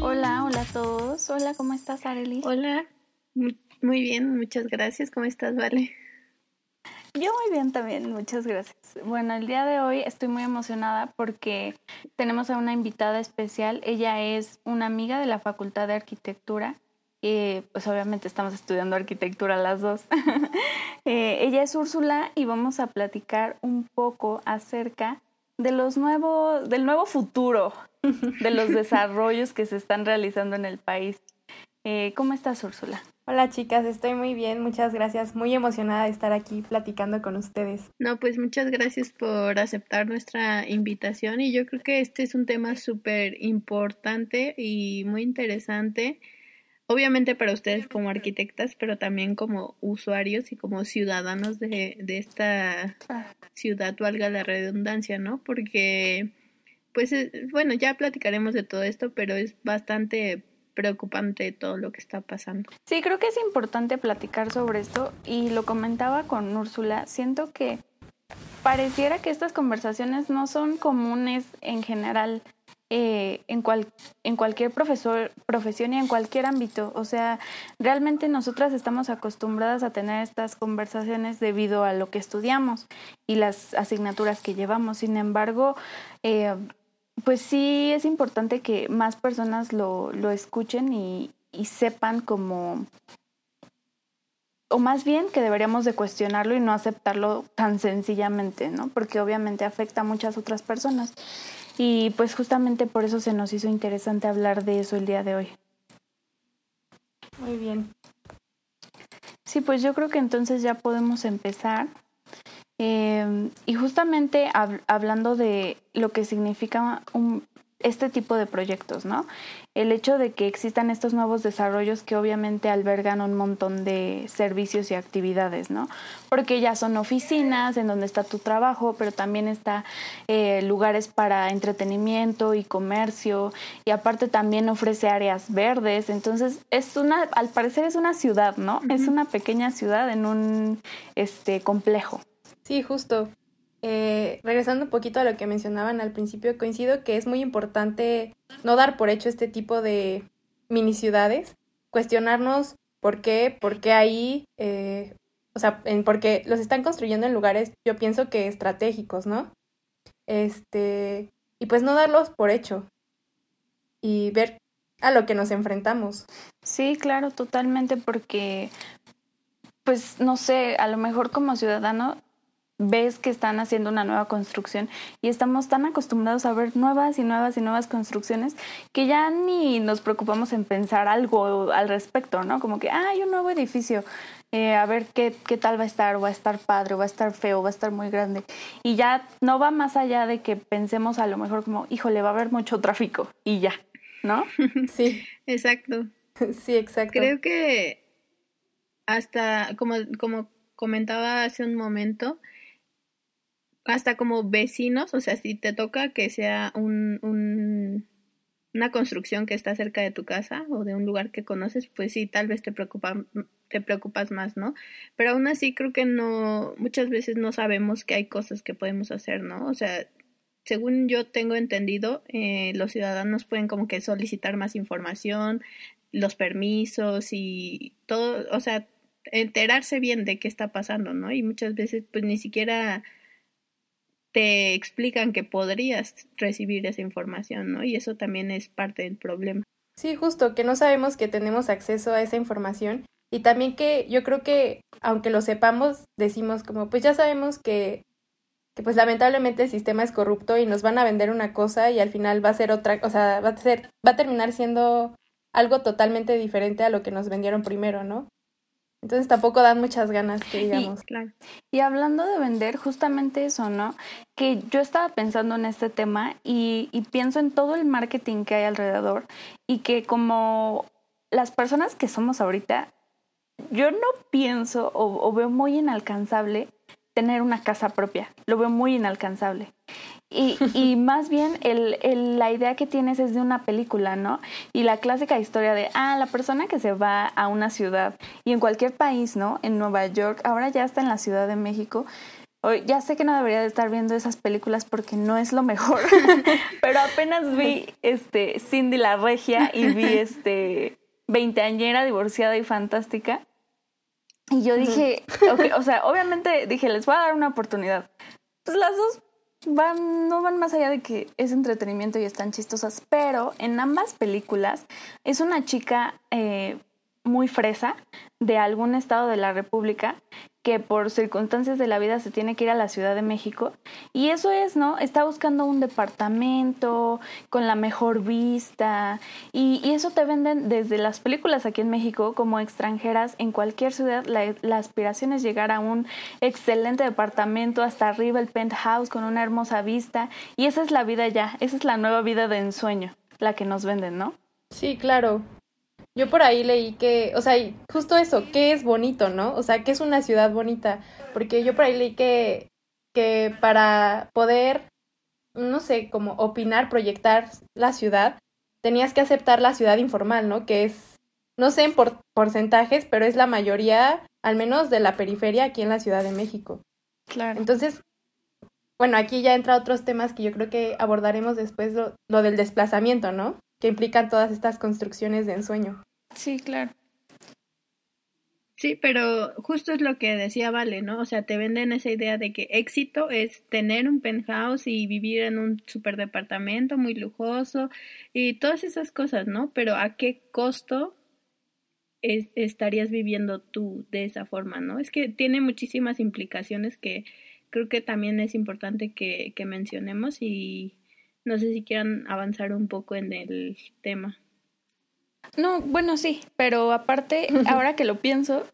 Hola, hola a todos. Hola, ¿cómo estás, Arely? Hola, muy bien, muchas gracias. ¿Cómo estás, Vale? Yo muy bien también, muchas gracias. Bueno, el día de hoy estoy muy emocionada porque tenemos a una invitada especial. Ella es una amiga de la Facultad de Arquitectura. y pues obviamente estamos estudiando arquitectura las dos. Eh, ella es Úrsula y vamos a platicar un poco acerca de los nuevos, del nuevo futuro, de los desarrollos que se están realizando en el país. Eh, ¿Cómo estás, Úrsula? Hola chicas, estoy muy bien, muchas gracias, muy emocionada de estar aquí platicando con ustedes. No, pues muchas gracias por aceptar nuestra invitación y yo creo que este es un tema súper importante y muy interesante, obviamente para ustedes como arquitectas, pero también como usuarios y como ciudadanos de, de esta ciudad, valga la redundancia, ¿no? Porque, pues, bueno, ya platicaremos de todo esto, pero es bastante preocupante todo lo que está pasando. Sí, creo que es importante platicar sobre esto y lo comentaba con Úrsula. Siento que pareciera que estas conversaciones no son comunes en general eh, en, cual, en cualquier profesor, profesión y en cualquier ámbito. O sea, realmente nosotras estamos acostumbradas a tener estas conversaciones debido a lo que estudiamos y las asignaturas que llevamos. Sin embargo, eh, pues sí es importante que más personas lo, lo escuchen y, y sepan como o más bien que deberíamos de cuestionarlo y no aceptarlo tan sencillamente, ¿no? Porque obviamente afecta a muchas otras personas. Y pues justamente por eso se nos hizo interesante hablar de eso el día de hoy. Muy bien. Sí, pues yo creo que entonces ya podemos empezar. Eh, y justamente hab hablando de lo que significa un, este tipo de proyectos, ¿no? El hecho de que existan estos nuevos desarrollos que obviamente albergan un montón de servicios y actividades, ¿no? Porque ya son oficinas en donde está tu trabajo, pero también está eh, lugares para entretenimiento y comercio, y aparte también ofrece áreas verdes, entonces es una, al parecer es una ciudad, ¿no? Uh -huh. Es una pequeña ciudad en un este complejo. Sí, justo. Eh, regresando un poquito a lo que mencionaban al principio, coincido que es muy importante no dar por hecho este tipo de mini ciudades, cuestionarnos por qué, por qué ahí, eh, o sea, en, porque los están construyendo en lugares, yo pienso que estratégicos, ¿no? Este, y pues no darlos por hecho y ver a lo que nos enfrentamos. Sí, claro, totalmente, porque, pues, no sé, a lo mejor como ciudadano ves que están haciendo una nueva construcción y estamos tan acostumbrados a ver nuevas y nuevas y nuevas construcciones que ya ni nos preocupamos en pensar algo al respecto, ¿no? Como que, ah, hay un nuevo edificio, eh, a ver qué, qué tal va a estar, va a estar padre, va a estar feo, va a estar muy grande. Y ya no va más allá de que pensemos a lo mejor como, híjole, va a haber mucho tráfico y ya, ¿no? Sí, exacto. Sí, exacto. Creo que hasta, como, como comentaba hace un momento, hasta como vecinos, o sea, si te toca que sea un, un, una construcción que está cerca de tu casa o de un lugar que conoces, pues sí, tal vez te preocupa, te preocupas más, ¿no? Pero aún así creo que no, muchas veces no sabemos que hay cosas que podemos hacer, ¿no? O sea, según yo tengo entendido, eh, los ciudadanos pueden como que solicitar más información, los permisos y todo, o sea, enterarse bien de qué está pasando, ¿no? Y muchas veces pues ni siquiera te explican que podrías recibir esa información, ¿no? Y eso también es parte del problema. Sí, justo, que no sabemos que tenemos acceso a esa información y también que yo creo que aunque lo sepamos, decimos como, pues ya sabemos que, que pues lamentablemente el sistema es corrupto y nos van a vender una cosa y al final va a ser otra, o sea, va a ser, va a terminar siendo algo totalmente diferente a lo que nos vendieron primero, ¿no? Entonces tampoco dan muchas ganas, que digamos. Y, claro. y hablando de vender, justamente eso, ¿no? Que yo estaba pensando en este tema y, y pienso en todo el marketing que hay alrededor y que como las personas que somos ahorita, yo no pienso o, veo muy inalcanzable tener una casa propia. Lo veo muy inalcanzable. Y, y más bien el, el, la idea que tienes es de una película, ¿no? Y la clásica historia de, ah, la persona que se va a una ciudad y en cualquier país, ¿no? En Nueva York, ahora ya está en la Ciudad de México. Ya sé que no debería de estar viendo esas películas porque no es lo mejor, pero apenas vi este Cindy la Regia y vi este veinteañera, divorciada y fantástica. Y yo dije, o sea, obviamente dije, les voy a dar una oportunidad. Pues las dos van, no van más allá de que es entretenimiento y están chistosas, pero en ambas películas es una chica eh, muy fresa de algún estado de la República que por circunstancias de la vida se tiene que ir a la Ciudad de México. Y eso es, ¿no? Está buscando un departamento con la mejor vista. Y, eso te venden desde las películas aquí en México como extranjeras en cualquier ciudad. La, la, aspiración es llegar a un excelente departamento hasta arriba, el penthouse con una hermosa vista. Y esa es la vida ya, esa es la nueva vida de ensueño, la que nos venden, ¿no? Sí, claro. Yo por ahí leí que, o sea, justo eso, ¿qué es bonito, no? O sea, ¿qué es una ciudad bonita? Porque yo por ahí leí que, que para poder, no sé, como opinar, proyectar la ciudad, tenías que aceptar la ciudad informal, ¿no? Que es, no sé en por, porcentajes, pero es la mayoría, al menos de la periferia aquí en la Ciudad de México. Claro. Entonces, bueno, aquí ya entra otros temas que yo creo que abordaremos después, lo, lo del desplazamiento, ¿no? que implican todas estas construcciones de ensueño. Sí, claro. Sí, pero justo es lo que decía Vale, ¿no? O sea, te venden esa idea de que éxito es tener un penthouse y vivir en un superdepartamento muy lujoso y todas esas cosas, ¿no? Pero ¿a qué costo estarías viviendo tú de esa forma, ¿no? Es que tiene muchísimas implicaciones que creo que también es importante que mencionemos y, no sé si quieran avanzar un poco en el tema. No, bueno, sí, pero aparte, ahora que lo pienso,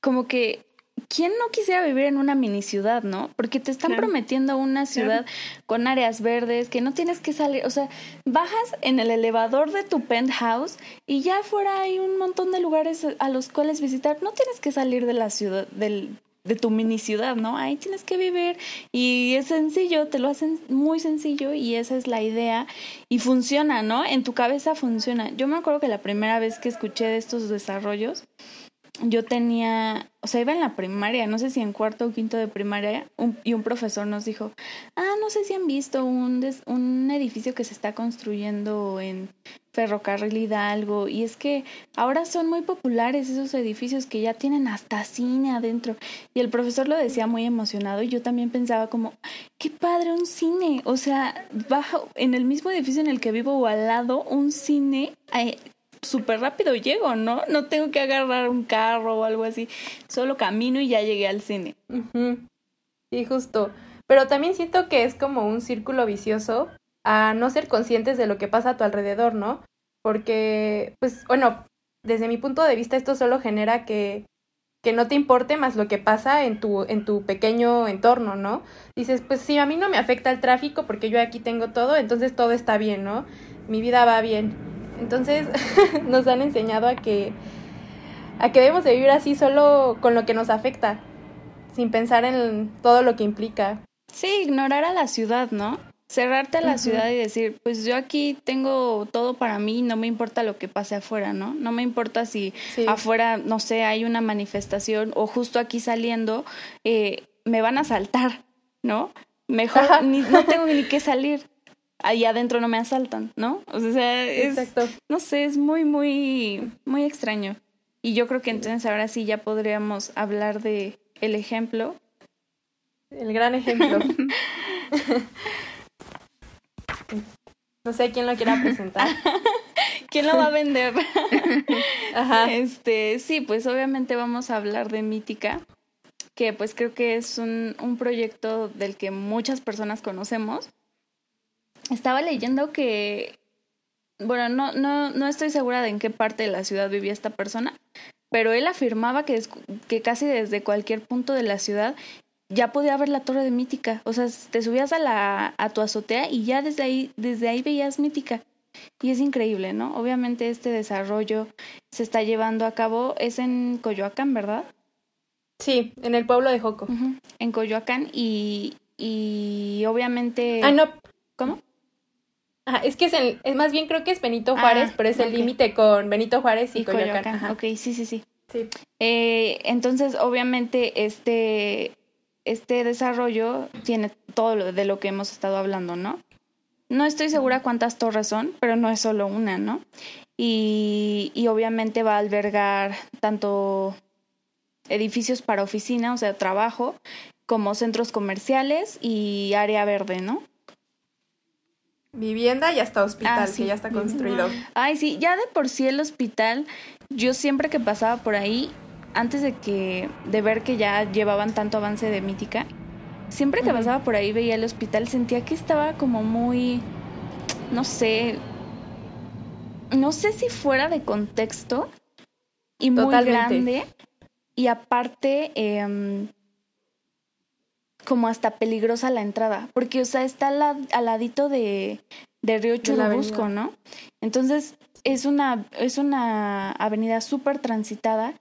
como que ¿quién no quisiera vivir en una mini ciudad, no? Porque te están prometiendo una ciudad con áreas verdes, que no tienes que salir, o sea, bajas en el elevador de tu penthouse y ya afuera hay un montón de lugares a los cuales visitar, no tienes que salir de la ciudad, del, de tu mini ciudad, ¿no? Ahí tienes que vivir y es sencillo, te lo hacen muy sencillo y esa es la idea y funciona, ¿no? En tu cabeza funciona. Yo me acuerdo que la primera vez que escuché de estos desarrollos, yo tenía, o sea, iba en la primaria, no sé si en cuarto o quinto de primaria, y un profesor nos dijo, ah, no sé si han visto un, un edificio que se está construyendo en Ferrocarril Hidalgo, y es que ahora son muy populares esos edificios que ya tienen hasta cine adentro. Y el profesor lo decía muy emocionado, y yo también pensaba como, qué padre un cine, o sea, bajo en el mismo edificio en el que vivo o al lado, un cine. Súper rápido llego, ¿no? No tengo que agarrar un carro o algo así. Solo camino y ya llegué al cine. Sí, justo. Pero también siento que es como un círculo vicioso a no ser conscientes de lo que pasa a tu alrededor, ¿no? Porque, pues, bueno, desde mi punto de vista esto solo genera que, que no te importe más lo que pasa en tu, en tu pequeño entorno, ¿no? Dices, pues sí, a mí no me afecta el tráfico porque yo aquí tengo todo, entonces todo está bien, ¿no? Mi vida va bien. Entonces nos han enseñado a que, a que debemos de vivir así solo con lo que nos afecta, sin pensar en todo lo que implica. Sí, ignorar a la ciudad, ¿no? Cerrarte a la ciudad y decir, pues yo aquí tengo todo para mí, no me importa lo que pase afuera, ¿no? No me importa si afuera, no sé, hay una manifestación o justo aquí saliendo eh, me van a saltar, ¿no? Mejor ni, no tengo ni que salir ahí adentro no me asaltan, ¿no? O sea, es, no sé, es muy, muy, muy extraño. Y yo creo que entonces ahora sí ya podríamos hablar de el ejemplo. El gran ejemplo. no sé quién lo quiera presentar. ¿Quién lo va a vender? Ajá. Este, sí, pues obviamente vamos a hablar de Mítica, que pues creo que es un, un proyecto del que muchas personas conocemos estaba leyendo que, bueno, no, no, no estoy segura de en qué parte de la ciudad vivía esta persona, pero él afirmaba que, que casi desde cualquier punto de la ciudad ya podía ver la torre de Mítica. O sea, te subías a, la, a tu azotea y ya desde ahí, desde ahí veías Mítica. y es increíble, ¿no? Obviamente este desarrollo se está llevando a cabo, es en Coyoacán, ¿verdad? Sí, en el pueblo de Joco. En Coyoacán y, y obviamente... Ah, no. ¿Cómo? Ajá, es que es, el, es más bien creo que es Benito Ah, Juárez, pero es el límite con Benito Juárez y, Y Coyoacán. Ok, sí, sí, sí. Sí. Eh, entonces, obviamente, este, este desarrollo tiene todo lo de lo que hemos estado hablando, ¿no? No estoy segura cuántas torres son, pero no es solo una, ¿no? Y, y obviamente va a albergar tanto edificios para oficina, o sea, trabajo, como centros comerciales y área verde, ¿no? Vivienda y hasta hospital, Ah, sí. que ya está construido. Ay, sí, ya de por sí el hospital, yo siempre que pasaba por ahí, antes de que, de ver que ya llevaban tanto avance de mítica, siempre que pasaba por ahí veía el hospital, sentía que estaba como muy, no sé, no sé si fuera de contexto y muy Totalmente. grande y aparte em, como hasta peligrosa la entrada, porque o sea está al, la- al ladito de, de Río Churubusco. ¿no? Entonces es una, es una avenida súper transitada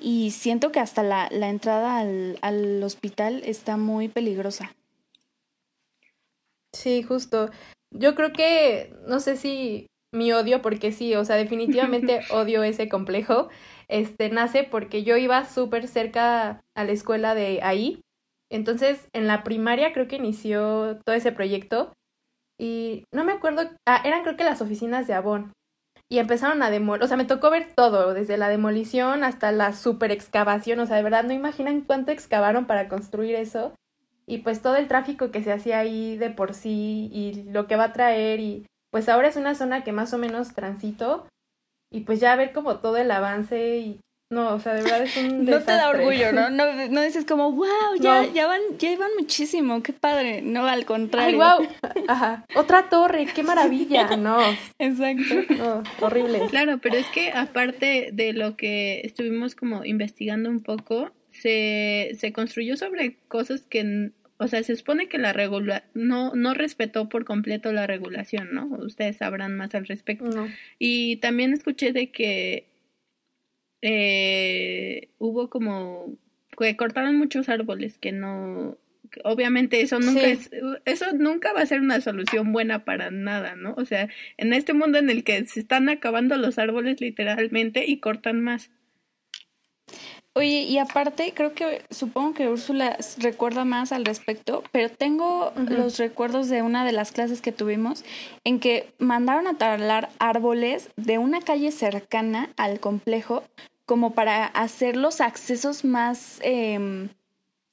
y siento que hasta la, la entrada al, al hospital está muy peligrosa. Sí, justo. Yo creo que, no sé si mi odio, porque sí, o sea, definitivamente odio ese complejo, este, nace porque yo iba súper cerca a la escuela de ahí. Entonces, en la primaria creo que inició todo ese proyecto y no me acuerdo, ah, eran creo que las oficinas de Avon. Y empezaron a demoler, o sea, me tocó ver todo, desde la demolición hasta la super excavación, o sea, de verdad no imaginan cuánto excavaron para construir eso y pues todo el tráfico que se hacía ahí de por sí y lo que va a traer y pues ahora es una zona que más o menos transito y pues ya ver como todo el avance y no, o sea, de verdad es un No te da orgullo, ¿no? No, no dices como, wow, ya, No. ya van, ya iban muchísimo, qué padre. No, al contrario. Ay, wow. Ajá. Otra torre, qué maravilla. No, Exacto. no, horrible. Claro, pero es que aparte de lo que estuvimos como investigando un poco, se, se construyó sobre cosas que, o sea, se supone que la regula no, no respetó por completo la regulación, ¿no? Ustedes sabrán más al respecto. No. Y también escuché de que eh, hubo como que cortaron muchos árboles que no obviamente eso nunca Sí. es eso nunca va a ser una solución buena para nada, ¿no? O sea, en este mundo en el que se están acabando los árboles literalmente y cortan más. Oye, y aparte, creo que supongo que Úrsula recuerda más al respecto, pero tengo los recuerdos de una de las clases que tuvimos en que mandaron a talar árboles de una calle cercana al complejo como para hacer los accesos más em,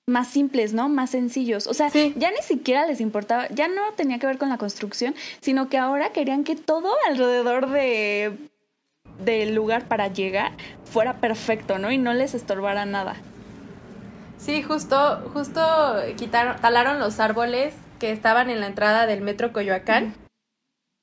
más simples, ¿no? Más sencillos. O sea, Sí. ya ni siquiera les importaba, ya no tenía que ver con la construcción, sino que ahora querían que todo alrededor de del lugar para llegar fuera perfecto, ¿no? Y no les estorbara nada. Sí, justo, justo quitaron, talaron los árboles que estaban en la entrada del metro Coyoacán.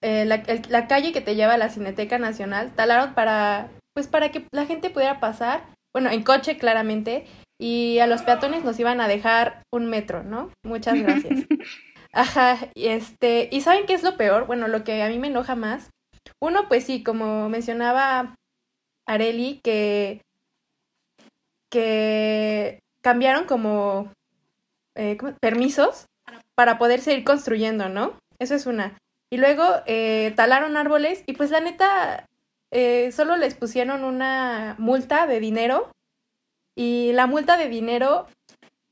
Eh, la, el- la calle que te lleva a la Cineteca Nacional, talaron para, pues para que la gente pudiera pasar, bueno, en coche claramente, y a los peatones nos iban a dejar un metro, ¿no? Muchas gracias. Ajá, y este, ¿y saben qué es lo peor? Bueno, lo que a mí me enoja más. Uno, pues sí, como mencionaba Areli, que, que cambiaron como eh, permisos para poder seguir construyendo, ¿no? Eso es una. Y luego eh, talaron árboles y pues la neta eh, solo les pusieron una multa de dinero y la multa de dinero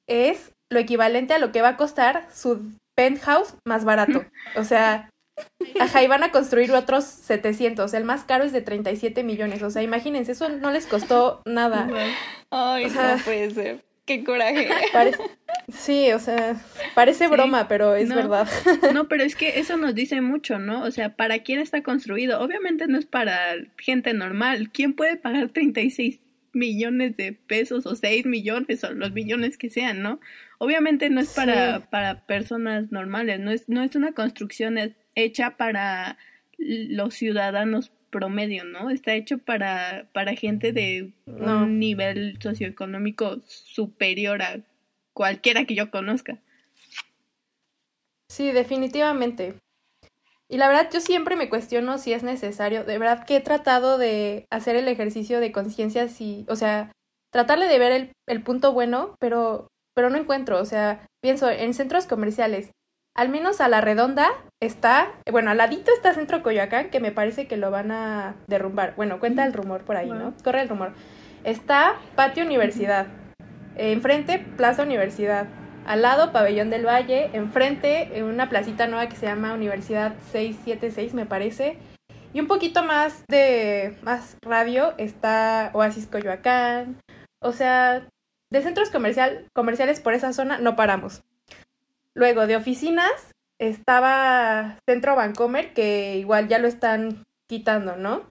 es lo equivalente a lo que va a costar su penthouse más barato. O sea, ajá, y van a construir otros 700. El más caro es de 37 millones. O sea, imagínense, eso no les costó nada. Ay, O sea- no puede ser. Qué coraje. Pare- Sí, o sea, parece Sí. broma, pero es No. verdad. No, pero es que eso nos dice mucho, ¿no? O sea, ¿para quién está construido? Obviamente no es para gente normal. ¿Quién puede pagar 36 millones de pesos o 6 millones o los millones que sean, ¿no? Obviamente no es para, Sí. para personas normales, no es, no es una construcción he- hecha para los ciudadanos promedio, ¿no? Está hecho para, para gente de No. un nivel socioeconómico superior a cualquiera que yo conozca. Sí, definitivamente. Y la verdad, yo siempre me cuestiono si es necesario. De verdad que he tratado de hacer el ejercicio de conciencia, si, o sea, tratarle de ver el, el, punto bueno, pero, pero no encuentro. O sea, pienso en centros comerciales. Al menos a la redonda está, bueno, al ladito está Centro Coyoacán, que me parece que lo van a derrumbar. Bueno, cuenta el rumor por ahí, ¿no? Corre el rumor. Está Patio Universidad. Enfrente, Plaza Universidad al lado Pabellón del Valle, enfrente en una placita nueva que se llama Universidad 676 me parece. Y un poquito más de más radio está Oasis Coyoacán. O sea, de centros comercial, comerciales por esa zona no paramos. Luego de oficinas estaba Centro Bancomer que igual ya lo están quitando, ¿no?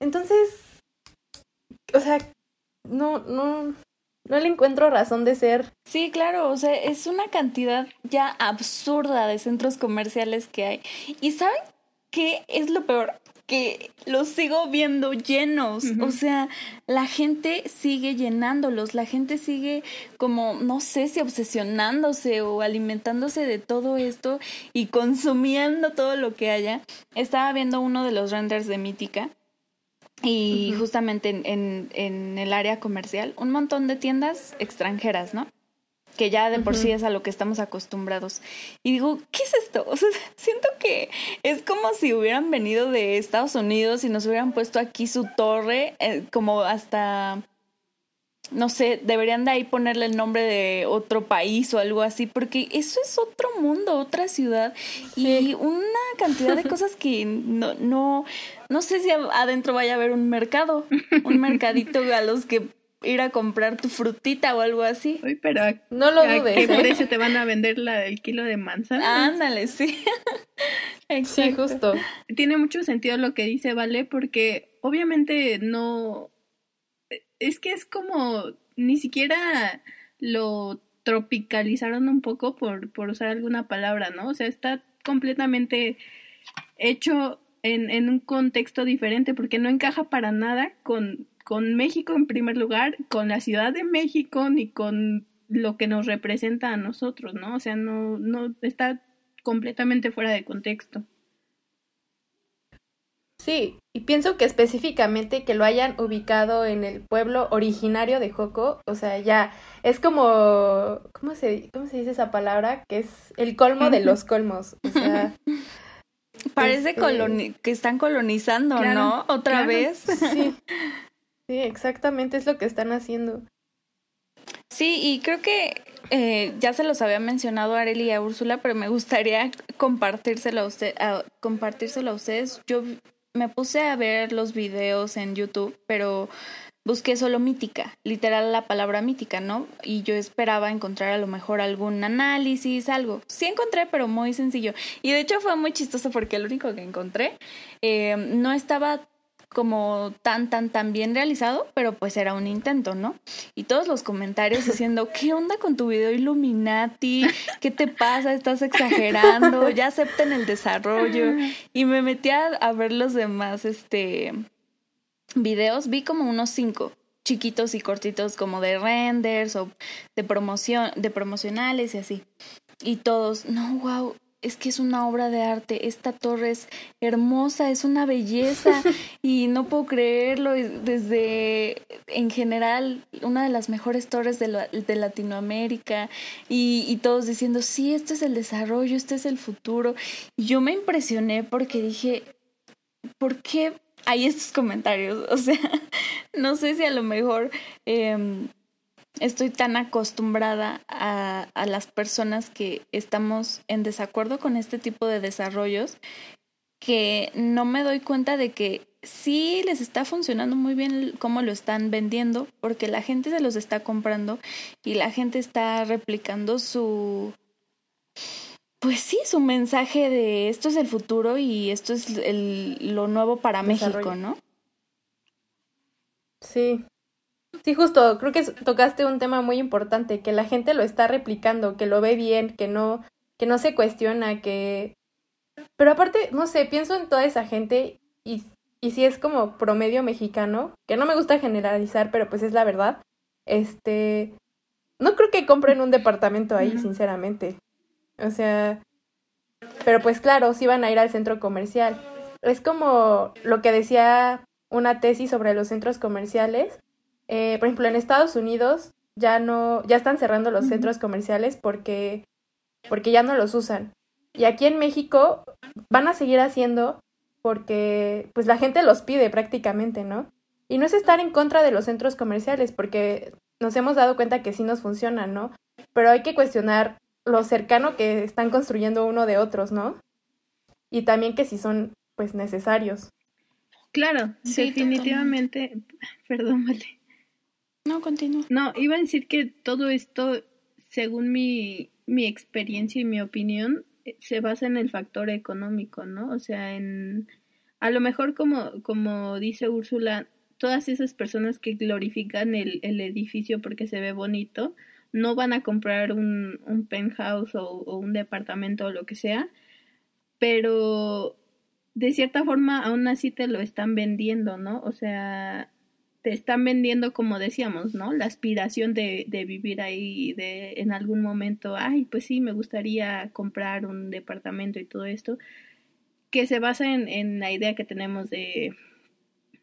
Entonces, o sea, no, no, no le encuentro razón de ser. Sí, claro, o sea, es una cantidad ya absurda de centros comerciales que hay. ¿Y saben qué es lo peor? Que los sigo viendo llenos. O sea, la gente sigue llenándolos, la gente sigue como, no sé si obsesionándose o alimentándose de todo esto y consumiendo todo lo que haya. Estaba viendo uno de los renders de Mítica y justamente en, en, el área comercial, un montón de tiendas extranjeras, ¿no? Que ya de por sí es a lo que estamos acostumbrados. Y digo, ¿qué es esto? O sea, siento que es como si hubieran venido de Estados Unidos y nos hubieran puesto aquí su torre, eh, como hasta no sé, deberían de ahí ponerle el nombre de otro país o algo así, porque eso es otro mundo, otra ciudad y una cantidad de cosas que no, no, no sé si adentro vaya a haber un mercado, un mercadito a los que ir a comprar tu frutita o algo así. Uy, pero no lo dudes. ¿Qué ¿eh? precio te van a vender la, el kilo de manzana? Ándale, sí. sí, justo. Tiene mucho sentido lo que dice Vale, porque obviamente no es que es como ni siquiera lo tropicalizaron un poco por, por usar alguna palabra, ¿no? O sea, está completamente hecho en, en un contexto diferente porque no encaja para nada con, con México en primer lugar, con la Ciudad de México ni con lo que nos representa a nosotros, ¿no? O sea, no, no está completamente fuera de contexto. Sí, y pienso que específicamente que lo hayan ubicado en el pueblo originario de Joco, o sea, ya es como, ¿cómo se, cómo se dice esa palabra? Que es el colmo de los colmos, o sea... Parece este que están colonizando, ¿no? Otra vez. Sí. sí, exactamente es lo que están haciendo. Sí, y creo que eh, ya se los había mencionado a Arely y a Úrsula, pero me gustaría compartírselo a, usted, a, compartírselo a ustedes. Yo me puse a ver los videos en YouTube, pero busqué solo mítica, literal la palabra mítica, ¿no? Y yo esperaba encontrar a lo mejor algún análisis, algo. Sí encontré, pero muy sencillo. Y de hecho fue muy chistoso porque lo único que encontré eh, no estaba como tan, tan, tan bien realizado, pero pues era un intento, ¿no? Y todos los comentarios diciendo, ¿qué onda con tu video Illuminati? ¿Qué te pasa? Estás exagerando, ya acepten el desarrollo. Y me metí a, ver los demás, este, videos, vi como unos cinco chiquitos y cortitos como de renders o de promoción, de promocionales y así. Y todos, no, wow, es que es una obra de arte, esta torre es hermosa, es una belleza y no puedo creerlo, desde en general una de las mejores torres de, de Latinoamérica y, y, todos diciendo, sí, este es el desarrollo, este es el futuro. Y yo me impresioné porque dije, ¿por qué hay estos comentarios? O sea, no sé si a lo mejor... Eh, estoy tan acostumbrada a, a, las personas que estamos en desacuerdo con este tipo de desarrollos que no me doy cuenta de que sí les está funcionando muy bien cómo lo están vendiendo porque la gente se los está comprando y la gente está replicando su pues sí, su mensaje de esto es el futuro y esto es el, lo nuevo para México, ¿no? Sí, Sí, justo, creo que tocaste un tema muy importante, que la gente lo está replicando, que lo ve bien, que no, que no se cuestiona, que... Pero aparte, no sé, pienso en toda esa gente y, y si es como promedio mexicano, que no me gusta generalizar, pero pues es la verdad, este... No creo que compren un departamento ahí, sinceramente. O sea, pero pues claro, sí van a ir al centro comercial. Es como lo que decía una tesis sobre los centros comerciales. Eh, por ejemplo, en Estados Unidos ya no, ya están cerrando los centros comerciales porque, porque ya no los usan. Y aquí en México van a seguir haciendo porque pues la gente los pide prácticamente, ¿no? Y no es estar en contra de los centros comerciales porque nos hemos dado cuenta que sí nos funcionan, ¿no? Pero hay que cuestionar lo cercano que están construyendo uno de otros, ¿no? Y también que si son pues necesarios. Claro, definitivamente, perdón, vale. No, continúo. No, iba a decir que todo esto, según mi, mi experiencia y mi opinión, eh, se basa en el factor económico, ¿no? O sea, en a lo mejor como, como dice Úrsula, todas esas personas que glorifican el, el edificio porque se ve bonito, no van a comprar un, un penthouse o, o, un departamento o lo que sea, pero de cierta forma aún así te lo están vendiendo, ¿no? O sea, te están vendiendo, como decíamos, ¿no? La aspiración de, de vivir ahí, de en algún momento, ay, pues sí, me gustaría comprar un departamento y todo esto, que se basa en, en la idea que tenemos de,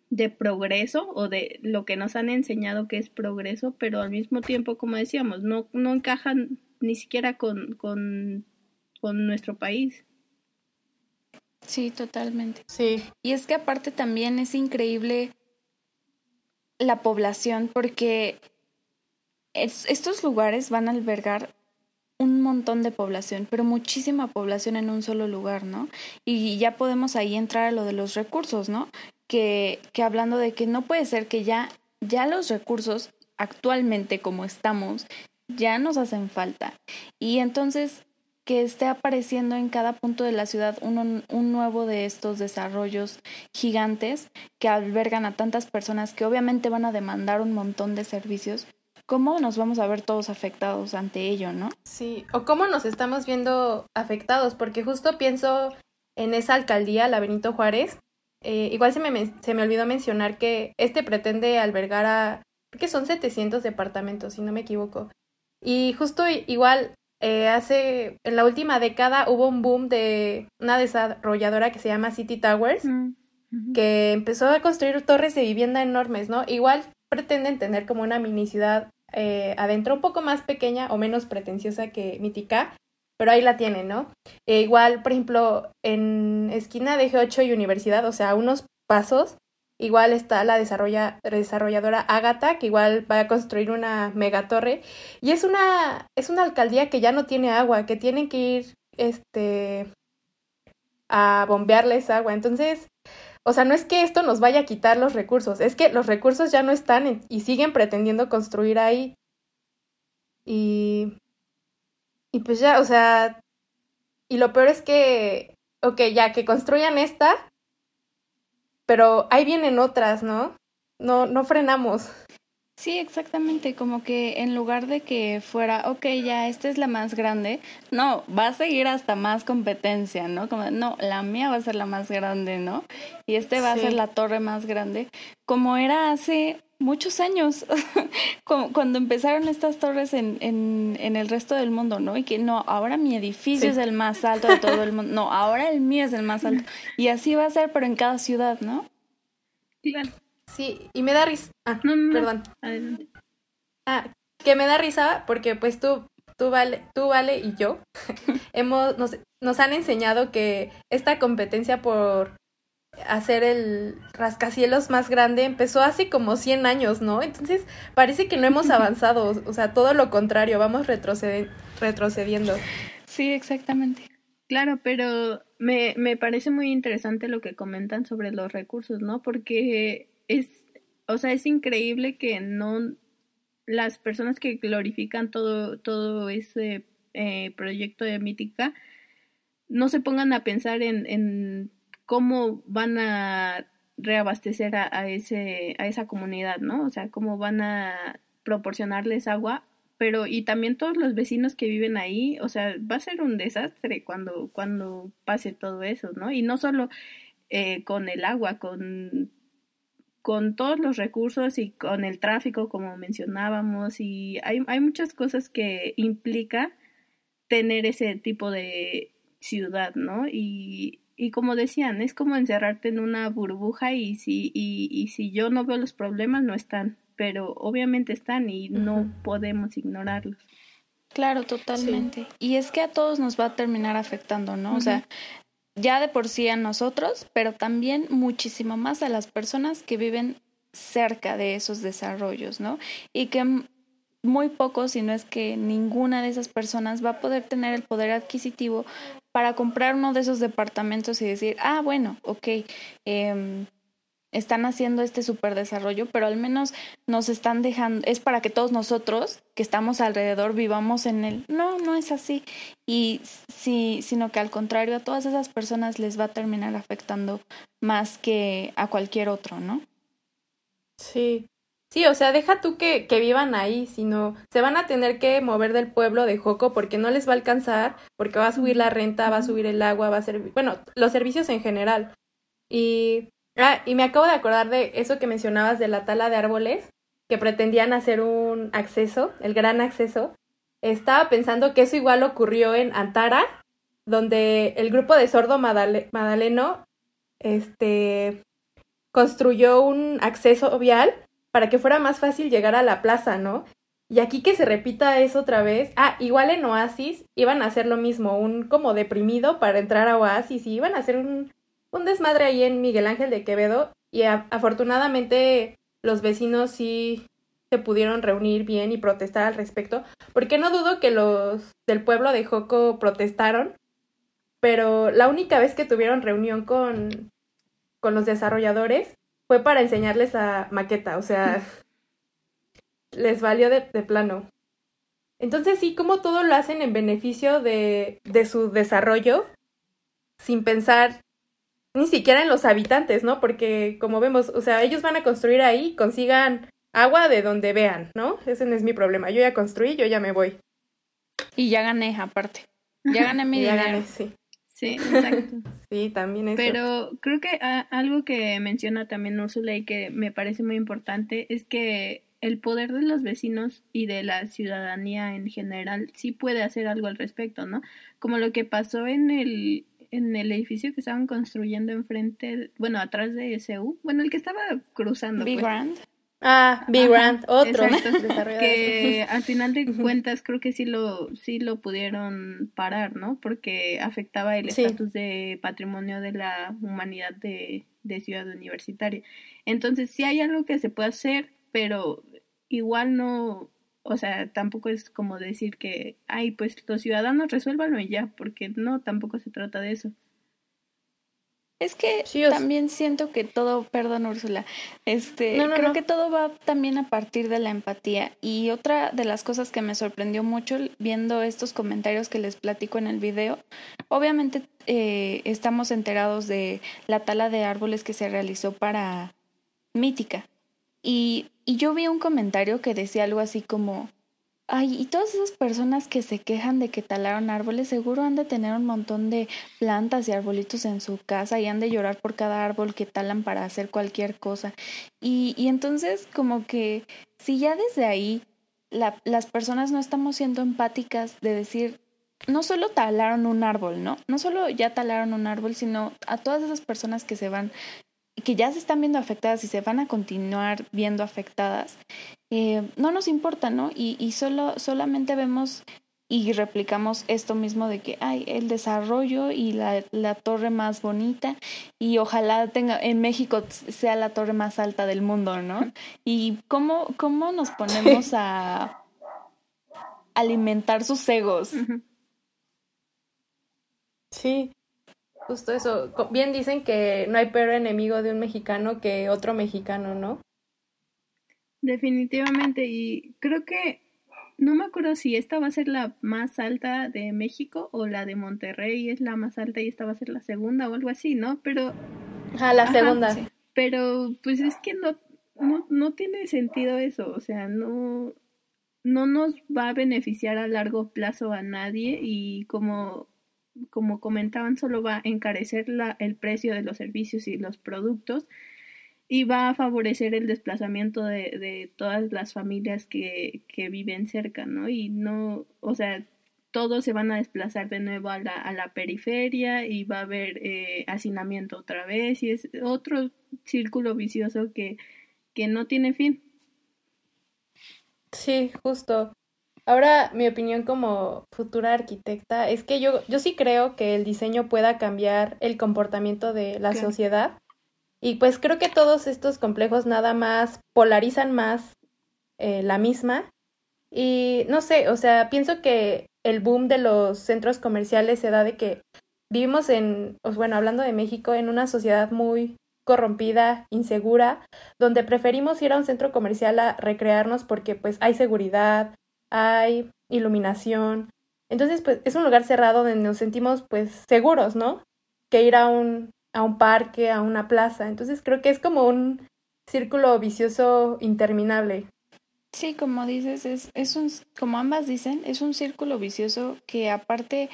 de progreso o de lo que nos han enseñado que es progreso, pero al mismo tiempo, como decíamos, no, no encajan ni siquiera con, con, con nuestro país. Sí, totalmente. Sí. Y es que aparte también es increíble la población porque es, estos lugares van a albergar un montón de población, pero muchísima población en un solo lugar, ¿no? Y ya podemos ahí entrar a lo de los recursos, ¿no? Que, que hablando de que no puede ser que ya, ya los recursos actualmente como estamos, ya nos hacen falta. Y entonces que esté apareciendo en cada punto de la ciudad un, un, nuevo de estos desarrollos gigantes que albergan a tantas personas que obviamente van a demandar un montón de servicios, ¿cómo nos vamos a ver todos afectados ante ello, no? Sí, o cómo nos estamos viendo afectados, porque justo pienso en esa alcaldía, la Benito Juárez, eh, igual se me, se me olvidó mencionar que este pretende albergar a, que son 700 departamentos, si no me equivoco. Y justo igual eh, hace, en la última década hubo un boom de una desarrolladora que se llama City Towers, mm, que empezó a construir torres de vivienda enormes, ¿no? Igual pretenden tener como una mini ciudad eh, adentro, un poco más pequeña o menos pretenciosa que Mítica, pero ahí la tienen, ¿no? E igual, por ejemplo, en esquina de G8 y Universidad, o sea, unos pasos, Igual está la desarrolla, desarrolladora Agatha, que igual va a construir una megatorre. Y es una, es una alcaldía que ya no tiene agua, que tienen que ir este, a bombearles agua. Entonces, o sea, no es que esto nos vaya a quitar los recursos, es que los recursos ya no están y siguen pretendiendo construir ahí. Y, y pues ya, o sea, y lo peor es que, ok, ya que construyan esta, pero ahí vienen otras, ¿no? No, no frenamos. Sí, exactamente, como que en lugar de que fuera, ok, ya, esta es la más grande, no, va a seguir hasta más competencia, ¿no? Como, no, la mía va a ser la más grande, ¿no? Y este va sí. a ser la torre más grande, como era hace muchos años, cuando empezaron estas torres en, en, en, el resto del mundo, ¿no? Y que no, ahora mi edificio sí. es el más alto de todo el mundo, no, ahora el mío es el más alto. Y así va a ser, pero en cada ciudad, ¿no? Claro. Sí, y me da risa. Ah, no, no, perdón. Adelante. Ah, que me da risa porque pues tú, tú vale, tú vale y yo hemos, nos, nos han enseñado que esta competencia por hacer el rascacielos más grande empezó hace como 100 años, ¿no? Entonces parece que no hemos avanzado, o sea, todo lo contrario, vamos retroced retrocediendo. Sí, exactamente. Claro, pero me, me parece muy interesante lo que comentan sobre los recursos, ¿no? Porque es, o sea, es increíble que no las personas que glorifican todo, todo ese eh, proyecto de Mítica no se pongan a pensar en, en cómo van a reabastecer a, ese, a esa comunidad, ¿no? O sea, cómo van a proporcionarles agua, pero y también todos los vecinos que viven ahí, o sea, va a ser un desastre cuando, cuando pase todo eso, ¿no? Y no solo eh, con el agua, con, con todos los recursos y con el tráfico, como mencionábamos, y hay, hay muchas cosas que implica tener ese tipo de ciudad, ¿no? Y, y como decían, es como encerrarte en una burbuja y si, y, y si yo no veo los problemas, no están, pero obviamente están y no podemos ignorarlos. Claro, totalmente. Y es que a todos nos va a terminar afectando, ¿no? O sea, ya de por sí a nosotros, pero también muchísimo más a las personas que viven cerca de esos desarrollos, ¿no? Y que muy pocos, si no es que ninguna de esas personas va a poder tener el poder adquisitivo para comprar uno de esos departamentos y decir, ah, bueno, ok, eh, están haciendo este super desarrollo, pero al menos nos están dejando, es para que todos nosotros que estamos alrededor vivamos en él. No, no es así. Y sí, sino que al contrario, a todas esas personas les va a terminar afectando más que a cualquier otro, ¿no? Sí. Sí, o sea, deja tú que, que vivan ahí, sino se van a tener que mover del pueblo de Joco porque no les va a alcanzar, porque va a subir la renta, va a subir el agua, va a ser, bueno, los servicios en general. Y Ah, y me acabo de acordar de eso que mencionabas de la tala de árboles, que pretendían hacer un acceso, el gran acceso. Estaba pensando que eso igual ocurrió en Antara, donde el grupo de sordo Madaleno este, construyó un acceso vial para que fuera más fácil llegar a la plaza, ¿no? Y aquí que se repita eso otra vez. Ah, igual en Oasis iban a hacer lo mismo, un como deprimido para entrar a Oasis y iban a hacer un un desmadre ahí en Miguel Ángel de Quevedo y afortunadamente los vecinos sí se pudieron reunir bien y protestar al respecto, porque no dudo que los del pueblo de Joco protestaron, pero la única vez que tuvieron reunión con, con los desarrolladores fue para enseñarles la maqueta, o sea, les valió de, de, plano. Entonces sí, como todo lo hacen en beneficio de, de su desarrollo, sin pensar ni siquiera en los habitantes, ¿no? Porque como vemos, o sea, ellos van a construir ahí, consigan agua de donde vean, ¿no? Ese no es mi problema. Yo ya construí, yo ya me voy. Y ya gané, aparte. Ya gané mi dinero. Ya gané, sí. Sí, exacto. sí, también eso. Pero creo que algo que menciona también Ursula y que me parece muy importante es que el poder de los vecinos y de la ciudadanía en general sí puede hacer algo al respecto, ¿no? Como lo que pasó en el en el edificio que estaban construyendo enfrente, bueno, atrás de SU, bueno, el que estaba cruzando. Big pues. Ah, Big Grand, otro. que al final de cuentas creo que sí lo, sí lo pudieron parar, ¿no? Porque afectaba el estatus de patrimonio de la humanidad de, de ciudad universitaria. Entonces sí hay algo que se puede hacer, pero igual no, o sea, tampoco es como decir que, ay, pues los ciudadanos resuélvanlo y ya, porque no, tampoco se trata de eso. Es que también siento que todo, perdón Úrsula, este, creo que todo va también a partir de la empatía. Y otra de las cosas que me sorprendió mucho viendo estos comentarios que les platico en el video, obviamente eh, estamos enterados de la tala de árboles que se realizó para Mítica. Y y yo vi un comentario que decía algo así como, ay, y todas esas personas que se quejan de que talaron árboles, seguro han de tener un montón de plantas y arbolitos en su casa y han de llorar por cada árbol que talan para hacer cualquier cosa. Y, y entonces como que si ya desde ahí la, las personas no estamos siendo empáticas de decir, no solo talaron un árbol, ¿no? No solo ya talaron un árbol, sino a todas esas personas que se van que ya se están viendo afectadas y se van a continuar viendo afectadas, eh, no nos importa, ¿no? Y, y solo, solamente vemos y replicamos esto mismo de que hay el desarrollo y la, la, torre más bonita y ojalá tenga en México sea la torre más alta del mundo, ¿no? Y cómo, cómo nos ponemos a alimentar sus egos. Sí, Justo eso. Bien dicen que no hay peor enemigo de un mexicano que otro mexicano, ¿no? Definitivamente. Y creo que no me acuerdo si esta va a ser la más alta de México o la de Monterrey es la más alta y esta va a ser la segunda o algo así, ¿no? Pero... Ajá, la segunda. Pero pues es que no, no, no tiene sentido eso, o sea, no, no nos va a beneficiar a largo plazo a nadie y como como comentaban, solo va a encarecer la, el precio de los servicios y los productos y va a favorecer el desplazamiento de, de todas las familias que, que viven cerca, ¿no? Y no, o sea, todos se van a desplazar de nuevo a la, a la periferia y va a haber eh, hacinamiento otra vez y es otro círculo vicioso que, que no tiene fin. Sí, justo. Ahora, mi opinión como futura arquitecta es que yo, yo sí creo que el diseño pueda cambiar el comportamiento de la sociedad. Y pues creo que todos estos complejos nada más polarizan más eh, la misma. Y no sé, o sea, pienso que el boom de los centros comerciales se da de que vivimos en, bueno, hablando de México, en una sociedad muy corrompida, insegura, donde preferimos ir a un centro comercial a recrearnos porque pues hay seguridad, hay iluminación. Entonces, pues es un lugar cerrado donde nos sentimos pues seguros, ¿no? Que ir a un, a un parque, a una plaza. Entonces creo que es como un círculo vicioso interminable. Sí, como dices, es, es un, como ambas dicen, es un círculo vicioso que aparte,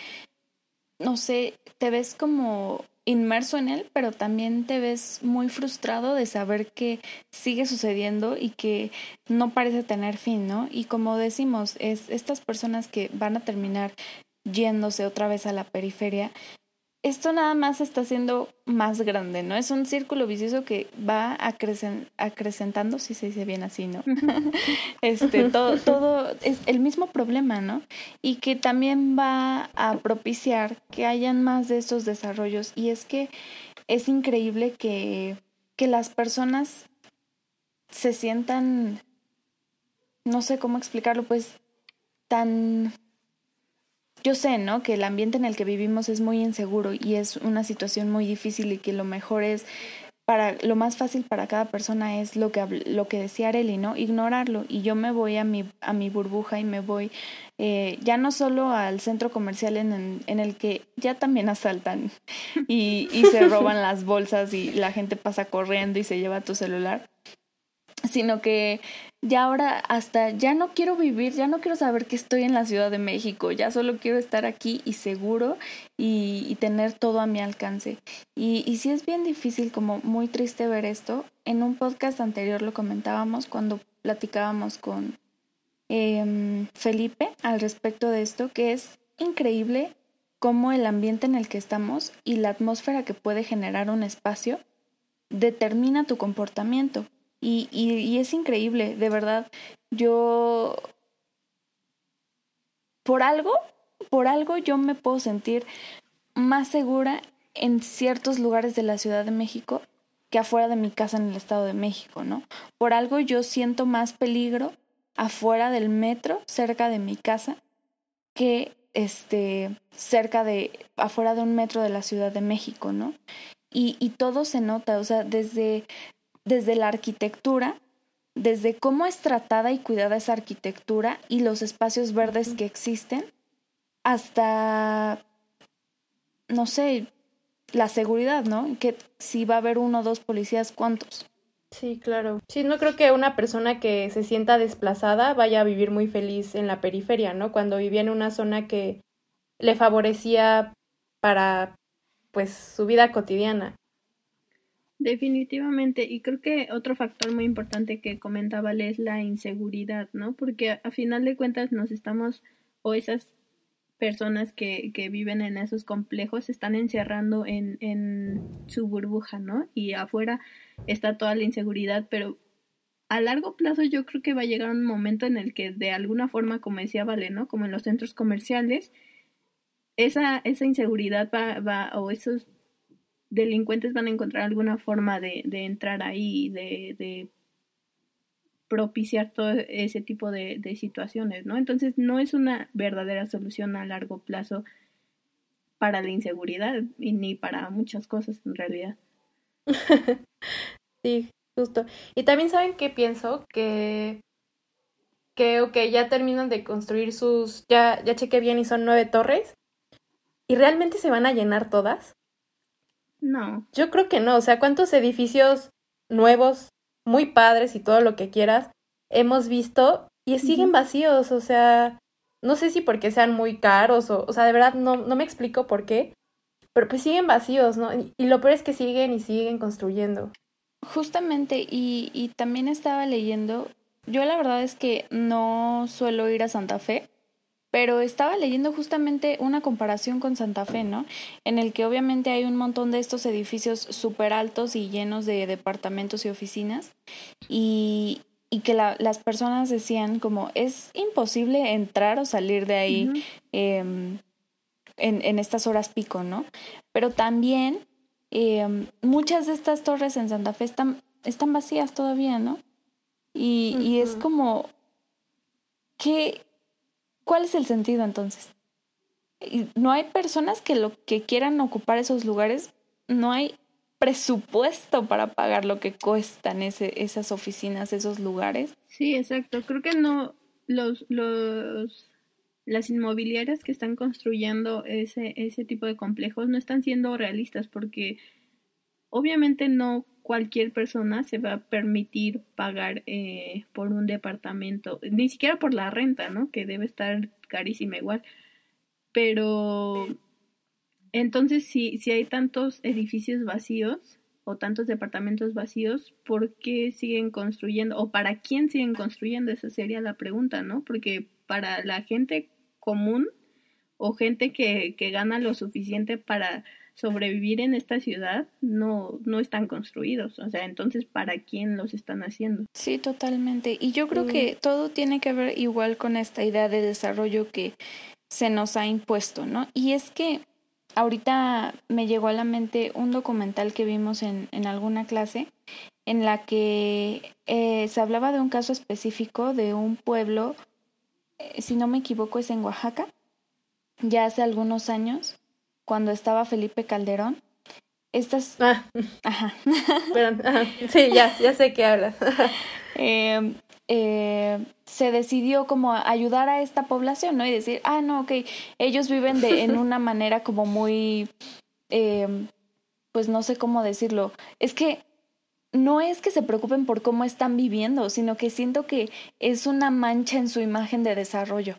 no sé, te ves como inmerso en él, pero también te ves muy frustrado de saber que sigue sucediendo y que no parece tener fin, ¿no? Y como decimos, es estas personas que van a terminar yéndose otra vez a la periferia, esto nada más está siendo más grande, ¿no? Es un círculo vicioso que va acrecentando, si se dice bien así, ¿no? este, todo, todo es el mismo problema, ¿no? Y que también va a propiciar que hayan más de estos desarrollos. Y es que es increíble que, que las personas se sientan, no sé cómo explicarlo, pues tan yo sé, ¿no? Que el ambiente en el que vivimos es muy inseguro y es una situación muy difícil y que lo mejor es para lo más fácil para cada persona es lo que lo que decía Areli, ¿no? Ignorarlo y yo me voy a mi a mi burbuja y me voy eh, ya no solo al centro comercial en, en, el que ya también asaltan y, y se roban las bolsas y la gente pasa corriendo y se lleva tu celular, sino que ya ahora hasta ya no quiero vivir, ya no quiero saber que estoy en la Ciudad de México, ya solo quiero estar aquí y seguro y, tener todo a mi alcance. Y, y sí es bien difícil, como muy triste ver esto. En un podcast anterior lo comentábamos cuando platicábamos con em, Felipe al respecto de esto, que es increíble cómo el ambiente en el que estamos y la atmósfera que puede generar un espacio determina tu comportamiento. Y, y, es increíble, de verdad. Yo, por algo, por algo yo me puedo sentir más segura en ciertos lugares de la Ciudad de México que afuera de mi casa en el Estado de México, ¿no? Por algo yo siento más peligro afuera del metro, cerca de mi casa, que este cerca de afuera de un metro de la Ciudad de México, ¿no? Y, y todo se nota, o sea, desde desde la arquitectura, desde cómo es tratada y cuidada esa arquitectura y los espacios verdes que existen, hasta, no sé, la seguridad, ¿no? Que si va a haber uno o dos policías, ¿cuántos? Sí, claro. Sí, no creo que una persona que se sienta desplazada vaya a vivir muy feliz en la periferia, ¿no? Cuando vivía en una zona que le favorecía para, pues, su vida cotidiana. Definitivamente, y creo que otro factor muy importante que comentaba es la inseguridad, ¿no? Porque a, final de cuentas nos estamos, o esas personas que, que viven en esos complejos están encerrando en, en su burbuja, ¿no? Y afuera está toda la inseguridad, pero a largo plazo yo creo que va a llegar un momento en el que de alguna forma, como decía Vale, ¿no? Como en los centros comerciales, esa, esa inseguridad va, va, o esos delincuentes van a encontrar alguna forma de, de entrar ahí, de, de, propiciar todo ese tipo de, de, situaciones, ¿no? Entonces no es una verdadera solución a largo plazo para la inseguridad y ni para muchas cosas en realidad. sí, justo. Y también saben que pienso que que ok, ya terminan de construir sus, ya, ya chequé bien y son nueve torres. ¿Y realmente se van a llenar todas? No. Yo creo que no. O sea, ¿cuántos edificios nuevos, muy padres y todo lo que quieras, hemos visto y siguen vacíos? O sea, no sé si porque sean muy caros o, o sea, de verdad no, no me explico por qué, pero pues siguen vacíos, ¿no? Y, lo peor es que siguen y siguen construyendo. Justamente, y, y también estaba leyendo, yo la verdad es que no suelo ir a Santa Fe, pero estaba leyendo justamente una comparación con Santa Fe, ¿no? En el que obviamente hay un montón de estos edificios súper altos y llenos de departamentos y oficinas y, y que la, las personas decían como es imposible entrar o salir de ahí em, en, en, estas horas pico, ¿no? Pero también em, muchas de estas torres en Santa Fe están, están vacías todavía, ¿no? Y, y es como, ¿qué, ¿cuál es el sentido entonces? No hay personas que lo que quieran ocupar esos lugares, no hay presupuesto para pagar lo que cuestan esas oficinas, esos lugares. Sí, exacto. Creo que no los, los las inmobiliarias que están construyendo ese, ese tipo de complejos no están siendo realistas porque obviamente no cualquier persona se va a permitir pagar eh, por un departamento, ni siquiera por la renta, ¿no? Que debe estar carísima igual. Pero entonces, si, si hay tantos edificios vacíos o tantos departamentos vacíos, ¿por qué siguen construyendo? ¿O para quién siguen construyendo? Esa sería la pregunta, ¿no? Porque para la gente común o gente que, que gana lo suficiente para sobrevivir en esta ciudad no, no están construidos. O sea, entonces, ¿para quién los están haciendo? Sí, totalmente. Y yo creo que todo tiene que ver igual con esta idea de desarrollo que se nos ha impuesto, ¿no? Y es que ahorita me llegó a la mente un documental que vimos en, en alguna clase en la que eh, se hablaba de un caso específico de un pueblo, eh, si no me equivoco es en Oaxaca, ya hace algunos años, cuando estaba Felipe Calderón. Estas... Ah. Ajá. Sí, ya, ya sé qué hablas. eh, eh, se decidió como ayudar a esta población, ¿no? Y decir, ah, no, ok, ellos viven de, en una manera como muy, eh, pues no sé cómo decirlo, es que no es que se preocupen por cómo están viviendo, sino que siento que es una mancha en su imagen de desarrollo.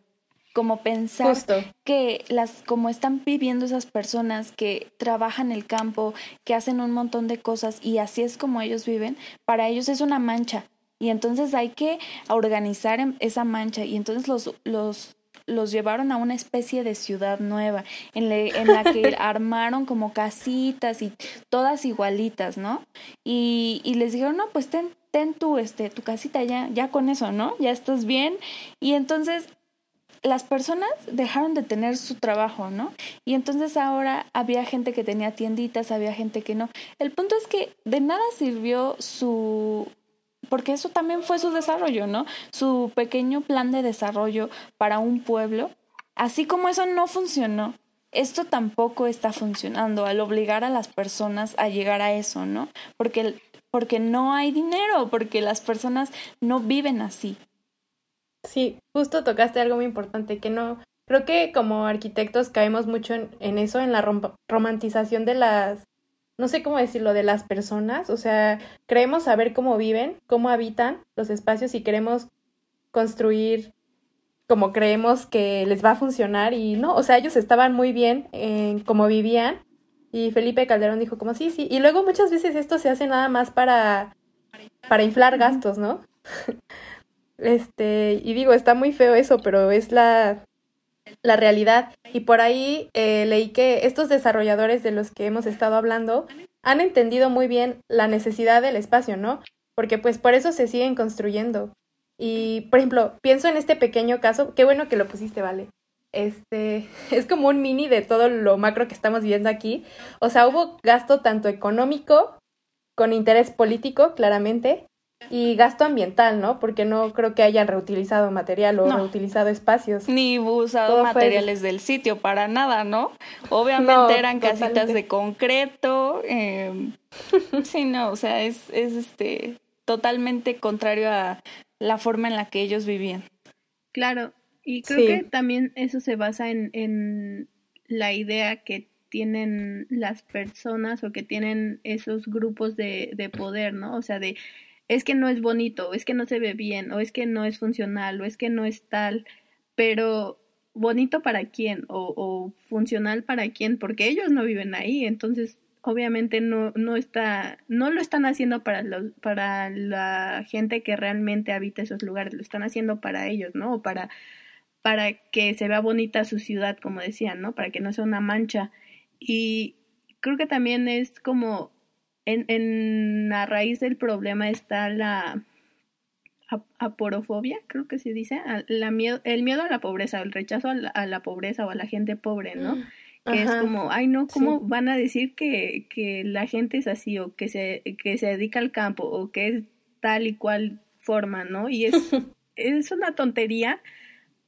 Como pensar que las, como están viviendo esas personas que trabajan el campo, que hacen un montón de cosas y así es como ellos viven, para ellos es una mancha y entonces hay que organizar esa mancha y entonces los, los, los llevaron a una especie de ciudad nueva en, en la que armaron como casitas y todas igualitas, ¿no? Y, y les dijeron, no, pues ten, ten tu, este, tu casita ya, ya con eso, ¿no? Ya estás bien. Y entonces las personas dejaron de tener su trabajo, ¿no? Y entonces ahora había gente que tenía tienditas, había gente que no. El punto es que de nada sirvió su porque eso también fue su desarrollo, ¿no? Su pequeño plan de desarrollo para un pueblo. Así como eso no funcionó, esto tampoco está funcionando al obligar a las personas a llegar a eso, ¿no? Porque, porque no hay dinero, porque las personas no viven así. Sí, justo tocaste algo muy importante, que no, creo que como arquitectos caemos mucho en, en eso, en la romantización de las no sé cómo decirlo, de las personas. O sea, creemos saber cómo viven, cómo habitan los espacios y queremos construir como creemos que les va a funcionar y no, o sea, ellos estaban muy bien en cómo vivían y Felipe Calderón dijo como sí, sí, y luego muchas veces esto se hace nada más para para inflar gastos, ¿no? este, y digo, está muy feo eso, pero es la la realidad. Y por ahí eh, leí que estos desarrolladores de los que hemos estado hablando han entendido muy bien la necesidad del espacio, ¿no? Porque pues por eso se siguen construyendo. Y, por ejemplo, pienso en este pequeño caso, qué bueno que lo pusiste, vale. Este, es como un mini de todo lo macro que estamos viendo aquí. O sea, hubo gasto tanto económico, con interés político, claramente, y gasto ambiental, ¿no? Porque no creo que hayan reutilizado material o reutilizado espacios. Ni usado materiales del sitio para nada, ¿no? Obviamente eran casitas de concreto. Eh, sí, no, o sea, es, es este totalmente contrario a la forma en la que ellos vivían. Claro, y creo que también eso se basa en, en la idea que tienen las personas o que tienen esos grupos de, de poder, ¿no? O sea, de es que no es bonito, o es que no se ve bien, o es que no es funcional, o es que no es tal, pero bonito para quién o, o funcional para quién, porque ellos no viven ahí, entonces obviamente no, no está, no lo están haciendo para los, para la gente que realmente habita esos lugares, lo están haciendo para ellos, ¿no? O para, para que se vea bonita su ciudad, como decían, ¿no? Para que no sea una mancha. Y creo que también es como en, en la raíz del problema está la aporofobia, creo que se dice, la miedo, el miedo a la pobreza, el rechazo a la, pobreza o a la gente pobre, ¿no? Mm, que es como, ay no, ¿cómo van a decir que, que la gente es así o que se, que se dedica al campo o que es tal y cual forma, ¿no? Y es, es una tontería,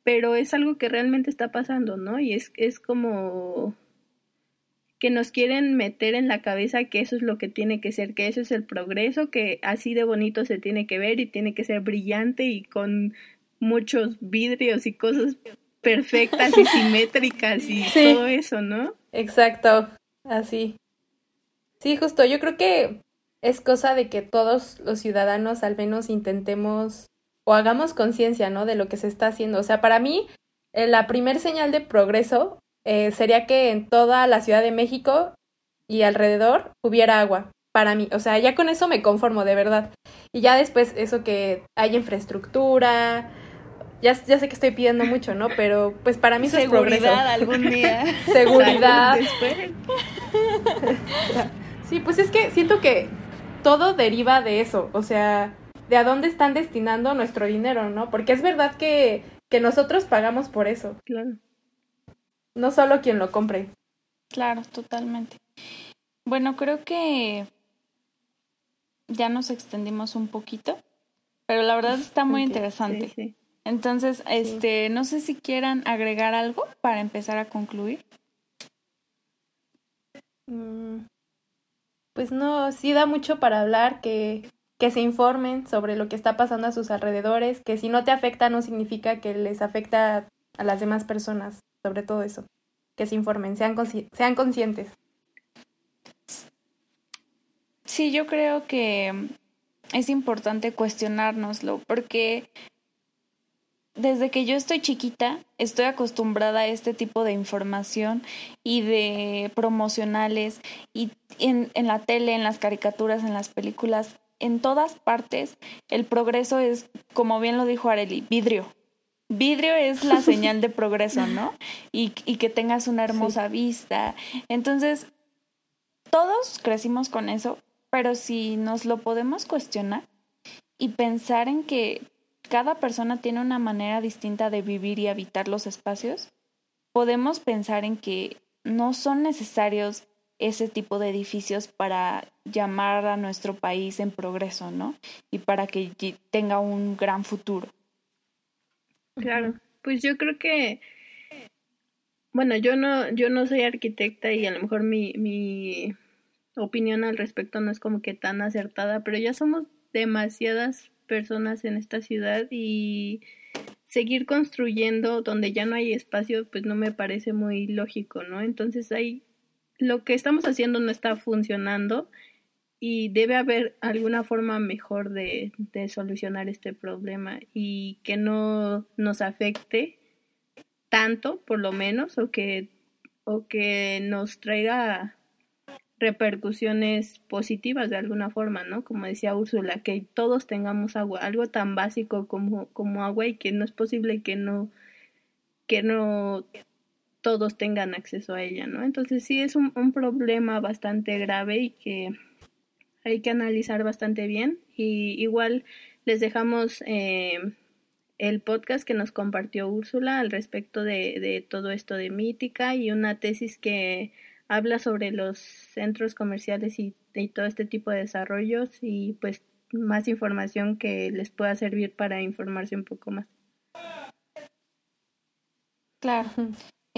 pero es algo que realmente está pasando, ¿no? Y es, es como que nos quieren meter en la cabeza que eso es lo que tiene que ser, que eso es el progreso, que así de bonito se tiene que ver y tiene que ser brillante y con muchos vidrios y cosas perfectas y simétricas y todo eso, ¿no? Exacto, así. Sí, justo, yo creo que es cosa de que todos los ciudadanos al menos intentemos o hagamos conciencia, ¿no? De lo que se está haciendo. O sea, para mí, eh, la primer señal de progreso eh, sería que en toda la Ciudad de México y alrededor hubiera agua para mí. O sea, ya con eso me conformo, de verdad. Y ya después eso que hay infraestructura, ya, ya sé que estoy pidiendo mucho, ¿no? Pero pues para mí es progreso. algún día. Seguridad. sí, pues es que siento que todo deriva de eso, o sea, de a dónde están destinando nuestro dinero, ¿no? Porque es verdad que, que nosotros pagamos por eso. Claro no solo quien lo compre. Claro, totalmente. Bueno, creo que ya nos extendimos un poquito, pero la verdad está muy interesante. Entonces, este, no sé si quieran agregar algo para empezar a concluir. Mm, pues no, sí da mucho para hablar, que, que se informen sobre lo que está pasando a sus alrededores, que si no te afecta no significa que les afecta a las demás personas sobre todo eso. Que se informen, sean, sean conscientes. Sí, yo creo que es importante cuestionárnoslo porque desde que yo estoy chiquita estoy acostumbrada a este tipo de información y de promocionales y en, en, la tele, en las caricaturas, en las películas, en todas partes el progreso es, como bien lo dijo Areli, vidrio. Vidrio es la señal de progreso, ¿no? Y, y que tengas una hermosa vista. Entonces, todos crecimos con eso, pero si nos lo podemos cuestionar y pensar en que cada persona tiene una manera distinta de vivir y habitar los espacios, podemos pensar en que no son necesarios ese tipo de edificios para llamar a nuestro país en progreso, ¿no? Y para que tenga un gran futuro. Claro, pues yo creo que, bueno, yo no, yo no soy arquitecta y a lo mejor mi, mi opinión al respecto no es como que tan acertada, pero ya somos demasiadas personas en esta ciudad y seguir construyendo donde ya no hay espacio, pues no me parece muy lógico, ¿no? Entonces hay, lo que estamos haciendo no está funcionando y debe haber alguna forma mejor de, de, solucionar este problema y que no nos afecte tanto, por lo menos, o que, o que nos traiga repercusiones positivas de alguna forma, ¿no? Como decía Úrsula, que todos tengamos agua, algo tan básico como, como agua y que no es posible que no, que no todos tengan acceso a ella, ¿no? Entonces sí es un, un problema bastante grave y que hay que analizar bastante bien. Y igual les dejamos eh, el podcast que nos compartió Úrsula al respecto de, de todo esto de mítica y una tesis que habla sobre los centros comerciales y, y, todo este tipo de desarrollos y pues más información que les pueda servir para informarse un poco más. Claro.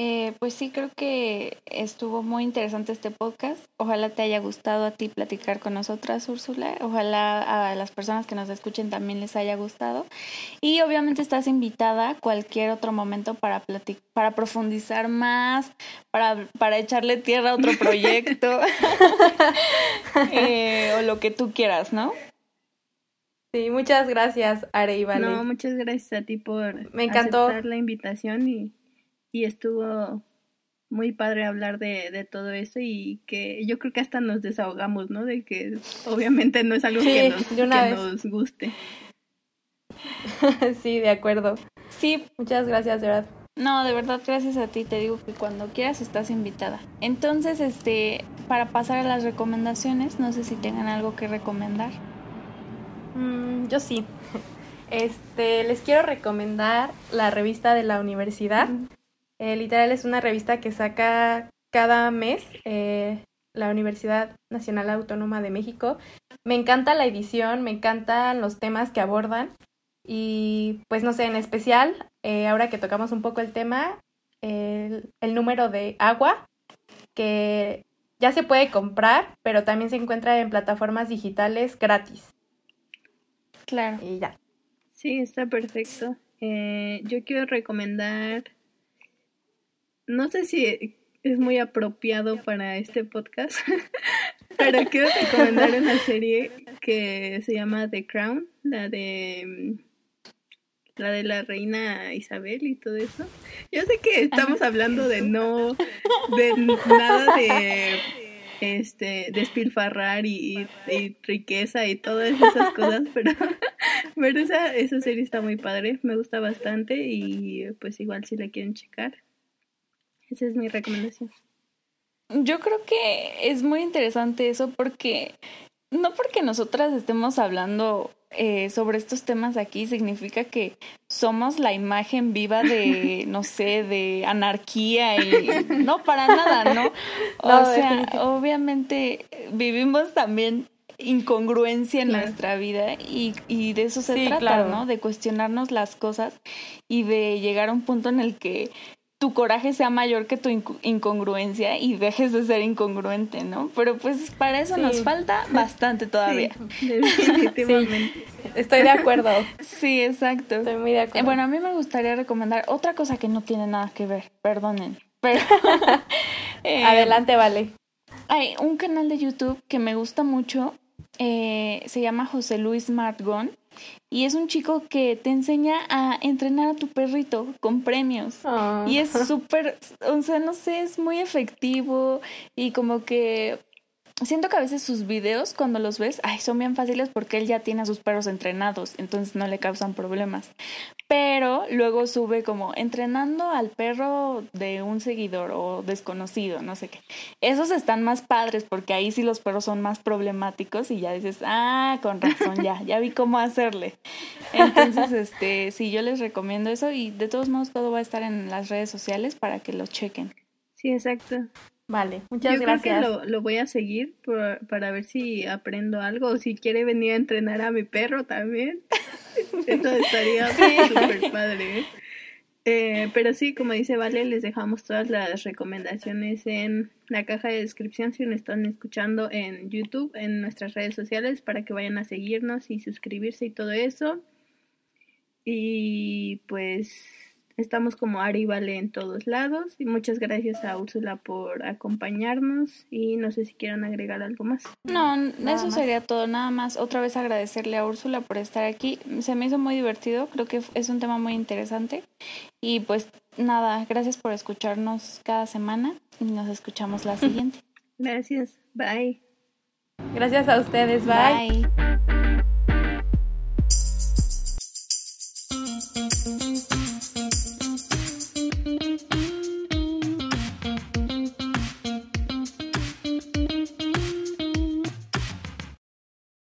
Eh, pues sí, creo que estuvo muy interesante este podcast. Ojalá te haya gustado a ti platicar con nosotras, Úrsula. Ojalá a las personas que nos escuchen también les haya gustado. Y obviamente estás invitada cualquier otro momento para para profundizar más, para, para echarle tierra a otro proyecto eh, o lo que tú quieras, ¿no? Sí, muchas gracias, Are y Vale. No, muchas gracias a ti por Me encantó. aceptar la invitación y y estuvo muy padre hablar de, de, todo eso y que yo creo que hasta nos desahogamos, ¿no? De que obviamente no es algo que, nos, que nos guste. sí, de acuerdo. Sí, Muchas gracias, de verdad. no, de verdad, gracias a ti. Te digo que cuando quieras estás invitada. Entonces, este, para pasar a las recomendaciones, no sé si tengan algo que recomendar. Mm, yo sí. Este, les quiero recomendar la revista de la universidad. Eh, literal es una revista que saca cada mes eh, la Universidad Nacional Autónoma de México. Me encanta la edición, me encantan los temas que abordan y pues no sé, en especial, eh, ahora que tocamos un poco el tema, el, el número de agua que ya se puede comprar, pero también se encuentra en plataformas digitales gratis. Claro. Y ya. Sí, está perfecto. Eh, yo quiero recomendar, no sé si es muy apropiado para este podcast, pero quiero recomendar una serie que se llama The Crown, la de la de la reina Isabel y todo eso. Yo sé que estamos hablando de no, de nada de este despilfarrar y, y- y riqueza y todas esas cosas, pero, pero esa, esa serie está muy padre, me gusta bastante y pues igual si la quieren checar. Esa es mi recomendación. Yo creo que es muy interesante eso porque no porque nosotras estemos hablando eh, sobre estos temas aquí significa que somos la imagen viva de, no sé, de anarquía y no para nada, ¿no? O No, sea, obviamente vivimos también incongruencia en Claro. nuestra vida y, y de eso se Sí, trata, claro. ¿no? De cuestionarnos las cosas y de llegar a un punto en el que tu coraje sea mayor que tu incongruencia y dejes de ser incongruente, ¿no? Pero pues para eso Sí. nos falta bastante todavía. Sí, definitivamente. Estoy de acuerdo. Sí, exacto. Estoy muy de Eh, acuerdo. bueno, a mí me gustaría recomendar otra cosa que no tiene nada que ver, perdonen. Pero eh, Adelante, vale. Hay un canal de YouTube que me gusta mucho, eh, se llama José Luis Margón y es un chico que te enseña a entrenar a tu perrito con premios. Oh. Y es súper, o sea, no sé, es muy efectivo y como que siento que a veces sus videos cuando los ves, ay, son bien fáciles porque él ya tiene a sus perros entrenados, entonces no le causan problemas. Pero luego sube como entrenando al perro de un seguidor o desconocido, no sé qué. Esos están más padres porque ahí sí los perros son más problemáticos y ya dices, ah, con razón, ya, ya vi cómo hacerle. Entonces, este, sí, yo les recomiendo eso y de todos modos todo va a estar en las redes sociales para que lo chequen. Sí, exacto. Vale, muchas Yo creo que gracias. lo, lo voy a seguir por- para ver si aprendo algo o si quiere venir a entrenar a mi perro también. Eso estaría súper padre. ¿eh? Eh, pero sí, como dice Vale, les dejamos todas las recomendaciones en la caja de descripción si nos están escuchando en YouTube, en nuestras redes sociales, para que vayan a seguirnos y suscribirse y todo eso. Y pues estamos como Ari y Vale en todos lados. Y muchas gracias a Úrsula por acompañarnos. Y no sé si quieran agregar algo más. No, Nada eso más. sería todo. Nada más, otra vez agradecerle a Úrsula por estar aquí. Se me hizo muy divertido, creo que es un tema muy interesante. Y pues nada, gracias por escucharnos cada semana y nos escuchamos la siguiente. Gracias. Bye. Gracias a ustedes. Bye. Bye.